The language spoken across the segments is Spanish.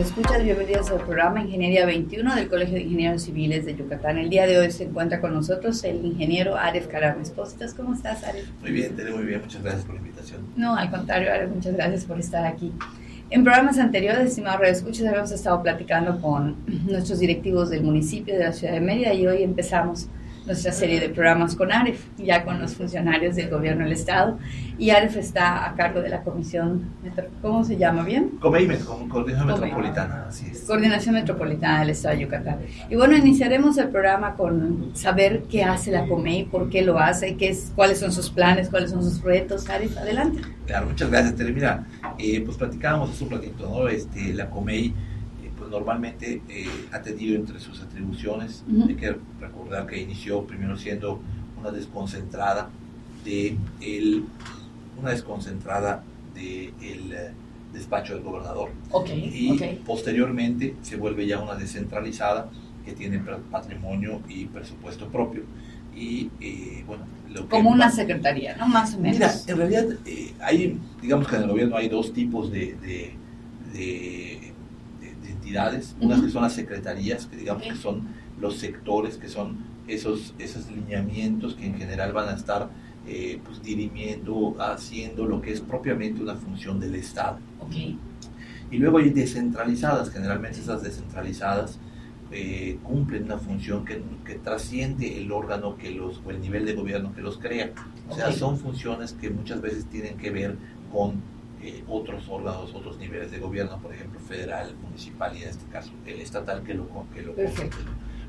escuchas, bienvenidos al programa Ingeniería 21 del Colegio de Ingenieros Civiles de Yucatán. El día de hoy se encuentra con nosotros el ingeniero Aref Caram Espósitos. ¿Cómo estás, Aref? Muy bien, Tere, muy bien. Muchas gracias por la invitación. No, al contrario, Aref, muchas gracias por estar aquí. En programas anteriores, estimados escuchas, habíamos estado platicando con nuestros directivos del municipio de la ciudad de Mérida y hoy empezamos nuestra serie de programas con AREF, ya con los funcionarios del gobierno del Estado. Y AREF está a cargo de la comisión, ¿cómo se llama bien? COMEIMET, Coordinación Metropolitana, así es. Coordinación Metropolitana del Estado de Yucatán. Y bueno, iniciaremos el programa con saber qué hace la COMEI, por qué lo hace, qué es, cuáles son sus planes, cuáles son sus retos. AREF, adelante. Claro, muchas gracias, Tere. Mira, eh, pues platicábamos hace un ratito, ¿no? Este, la COMEI normalmente eh, ha tenido entre sus atribuciones, hay que recordar que inició primero siendo una desconcentrada de el, una desconcentrada del eh, despacho del gobernador. Y posteriormente se vuelve ya una descentralizada que tiene patrimonio y presupuesto propio. Y eh, bueno como una secretaría no más o menos. mira en realidad hay digamos que en el gobierno hay dos tipos de unas que son las secretarías, que digamos que son los sectores, que son esos, esos lineamientos que en general van a estar eh, pues, dirimiendo, haciendo lo que es propiamente una función del Estado. Y luego hay descentralizadas, generalmente esas descentralizadas eh, cumplen una función que, que, trasciende el órgano que los, o el nivel de gobierno que los crea. O sea, son funciones que muchas veces tienen que ver con eh, otros órganos, otros niveles de gobierno, por ejemplo, federal, municipal y en este caso el estatal que lo, que lo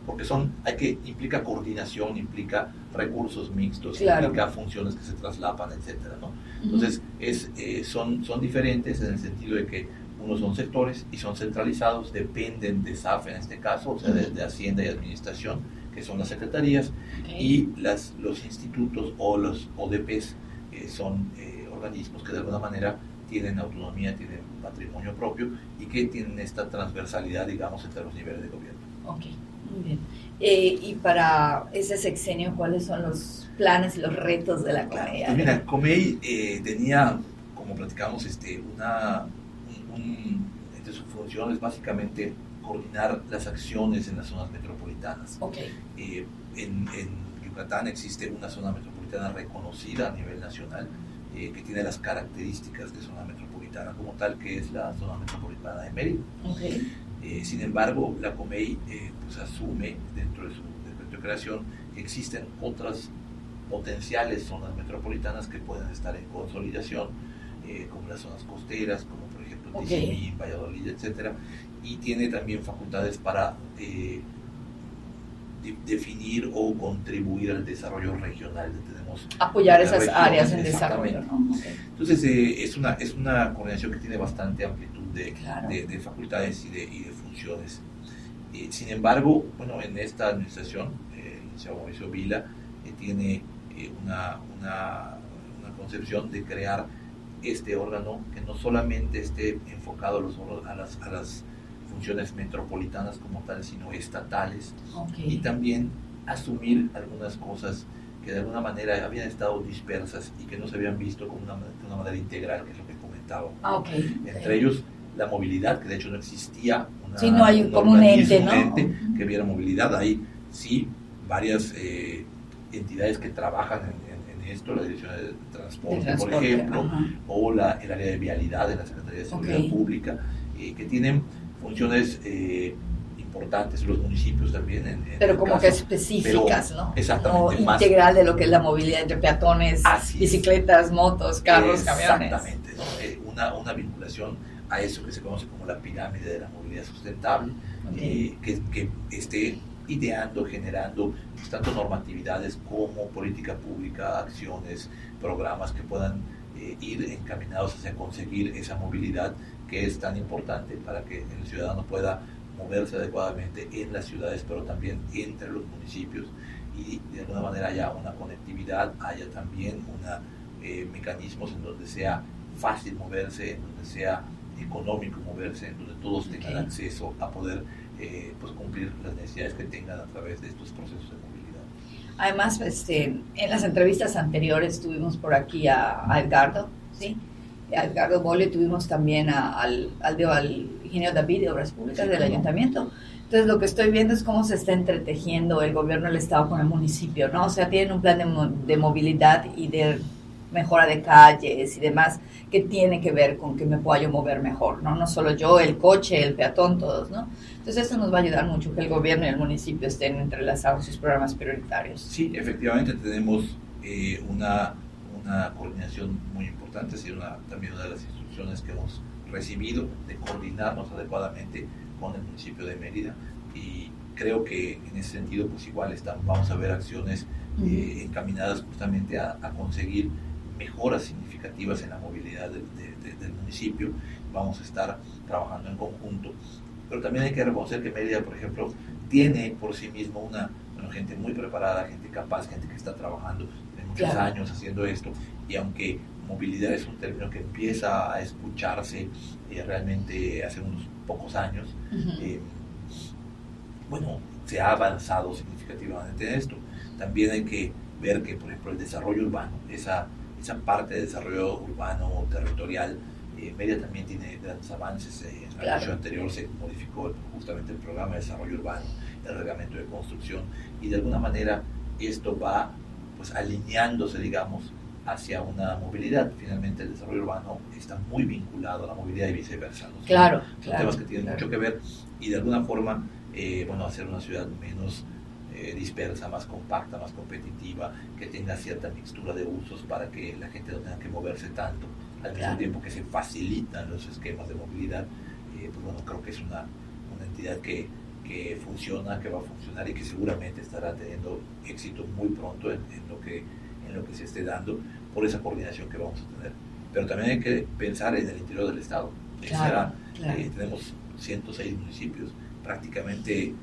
porque son, hay que, implica coordinación, implica recursos mixtos, implica funciones que se traslapan, etcétera, ¿no? Entonces, es, eh, son, son diferentes en el sentido de que unos son sectores y son centralizados, dependen de SAF en este caso, o sea, de, Hacienda y Administración, que son las secretarías, y las, los institutos o los ODPs eh, son organismos que de alguna manera tienen autonomía, tienen patrimonio propio y que tienen esta transversalidad, digamos, entre los niveles de gobierno. Ok, muy bien. Eh, y para ese sexenio, ¿cuáles son los planes y los retos de la COMEI? Pues mira, COMEI eh, tenía, como platicamos, este, una, entre sus funciones básicamente coordinar las acciones en las zonas metropolitanas. Okay. Eh, en, en Yucatán existe una zona metropolitana reconocida a nivel nacional, eh, que tiene las características de zona metropolitana como tal, que es la zona metropolitana de Mérida. Eh, sin embargo, la COMEI eh, pues asume dentro de su decreto de creación que existen otras potenciales zonas metropolitanas que pueden estar en consolidación, como las zonas costeras, como por ejemplo okay. Valladolid, etcétera, y tiene también facultades para definir o contribuir al desarrollo regional. Tenemos Apoyar esas áreas en desarrollo. Entonces, eh, es, una, es una coordinación que tiene bastante amplitud de, de, facultades y de, y de funciones. Eh, sin embargo, bueno, en esta administración, eh, el licenciado Mauricio Vila tiene una, una, una, concepción de crear este órgano que no solamente esté enfocado a, los, a, las, a las funciones metropolitanas como tal, sino estatales. Y también asumir algunas cosas que de alguna manera habían estado dispersas y que no se habían visto como una, de una manera integral, que es lo que comentaba. Ah, Entre ellos la movilidad, que de hecho no existía una, sí, no hay un, como un ente, ¿no? que viera movilidad. Hay sí varias eh, entidades que trabajan en, esto, la Dirección de Transporte, por ejemplo, o la, el área de vialidad de la Secretaría de Seguridad Pública, eh, que tienen funciones eh, importantes, los municipios también. pero como que específicas, ¿no? Exactamente. integral de lo que es la movilidad entre peatones, bicicletas, motos, carros, camiones. Exactamente, eh, una, una vinculación a eso que se conoce como la pirámide de la movilidad sustentable, eh, que, que, esté ideando, generando pues, tanto normatividades como política pública, acciones, programas que puedan ir encaminados hacia conseguir esa movilidad que es tan importante para que el ciudadano pueda moverse adecuadamente en las ciudades, pero también entre los municipios y de alguna manera haya una conectividad, haya también una, eh, mecanismos en donde sea fácil moverse, en donde sea económico moverse, en donde todos tengan acceso a poder eh, pues cumplir las necesidades que tengan a través de estos procesos de movilidad. Además, este, en las entrevistas anteriores tuvimos por aquí a, a Edgardo, ¿sí? A Edgardo Bolio, tuvimos también al, al, al, ingeniero David de Obras Públicas del Ayuntamiento. Entonces lo que estoy viendo es cómo se está entretejiendo el gobierno del Estado con el municipio, ¿no? O sea, tienen un plan de, de movilidad y de mejora de calles y demás que tiene que ver con que me pueda yo mover mejor, ¿no? No solo yo, el coche, el peatón, todos, ¿no? Entonces eso nos va a ayudar mucho que el gobierno y el municipio estén entrelazados sus programas prioritarios. Sí, efectivamente tenemos eh, una, una coordinación muy importante, es una, también una de las instrucciones que hemos recibido de coordinarnos adecuadamente con el municipio de Mérida y creo que en ese sentido pues igual están, vamos a ver acciones eh, encaminadas justamente a, a conseguir mejoras significativas en la movilidad del municipio. Vamos a estar trabajando en conjunto. Pero también hay que reconocer que Mérida, por ejemplo, tiene por sí mismo una gente muy preparada, gente capaz, gente que está trabajando muchos años haciendo esto. Y aunque movilidad es un término que empieza a escucharse eh, realmente hace unos pocos años, eh, bueno, se ha avanzado significativamente en esto. También hay que ver que, por ejemplo, el desarrollo urbano, esa esa parte de desarrollo urbano territorial. Eh, Mérida también tiene grandes avances. Eh, en el año anterior se modificó justamente el programa de desarrollo urbano, el reglamento de construcción, y de alguna manera esto va pues alineándose, digamos, hacia una movilidad. Finalmente el desarrollo urbano está muy vinculado a la movilidad y viceversa. Claro, son, temas que tienen mucho que ver y de alguna forma, eh, bueno, hacer una ciudad menos eh, dispersa, más compacta, más competitiva, que tenga cierta mixtura de usos para que la gente no tenga que moverse tanto, al mismo tiempo que se facilitan los esquemas de movilidad, eh, pues bueno, creo que es una, una entidad que, que, funciona, que va a funcionar y que seguramente estará teniendo éxito muy pronto en, lo, que, en lo que se esté dando por esa coordinación que vamos a tener. Pero también hay que pensar en el interior del Estado. Eh, tenemos 106 municipios, prácticamente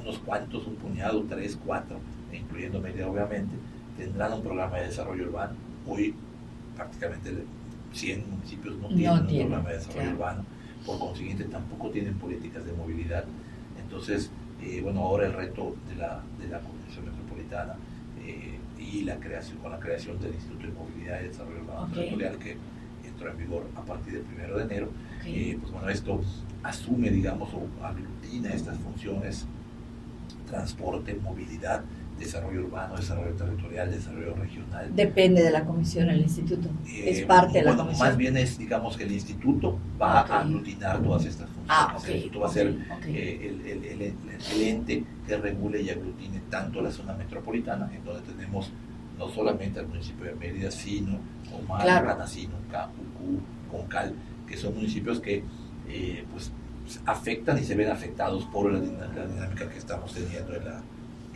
unos cuantos, un puñado, tres, cuatro, incluyendo Mérida obviamente, tendrán un programa de desarrollo urbano. Hoy prácticamente 100 municipios no tienen un programa de desarrollo urbano, por consiguiente tampoco tienen políticas de movilidad. Entonces, eh, bueno, ahora el reto de la, de la Metropolitana eh, y la creación, con la creación del Instituto de Movilidad y Desarrollo Urbano Territorial que entró en vigor a partir del 1 de enero, eh, pues bueno, esto asume, digamos, o aglutina estas funciones transporte, movilidad, desarrollo urbano, desarrollo territorial, desarrollo regional. Depende de la comisión, el instituto. es eh, parte de la comisión. Más bien es, digamos, que el instituto va a aglutinar todas estas funciones. Ah, el instituto va a ser eh, el, el, el, ente que regule y aglutine tanto la zona metropolitana, en donde tenemos no solamente al municipio de Mérida, sino Omar, claro. Ranacino, Ucú, Concal, que son municipios que eh, pues afectan y se ven afectados por la, dinámica que estamos teniendo en la,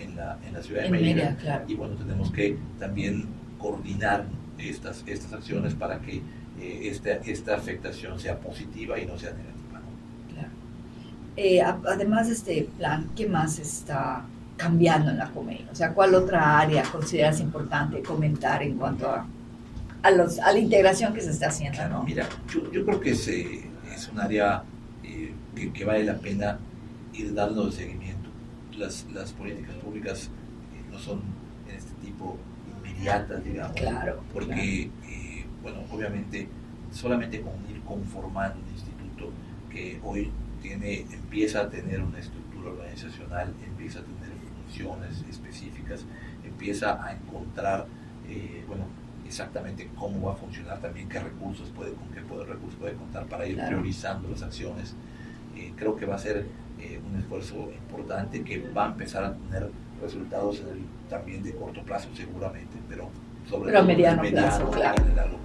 en la, en la ciudad de Mérida. Y bueno, tenemos que también coordinar estas, estas acciones para que eh, esta, esta afectación sea positiva y no sea negativa. Eh, además de este plan, ¿qué más está cambiando en la comedia? O sea, ¿cuál otra área consideras importante comentar en cuanto a, a, los, a la integración que se está haciendo? ¿no? Mira, yo, yo creo que es, es un área que, vale la pena ir dando seguimiento. Las, las políticas públicas eh, no son en este tipo inmediatas, digamos, claro, porque, eh, bueno, obviamente solamente con ir conformando un instituto que hoy tiene, empieza a tener una estructura organizacional, empieza a tener funciones específicas, empieza a encontrar, eh, bueno, exactamente cómo va a funcionar también, qué recursos puede, con qué recursos puede contar para ir priorizando las acciones creo que va a ser eh, un esfuerzo importante que va a empezar a tener resultados también de corto plazo seguramente, pero sobre todo mediano, plazo, claro. en el largo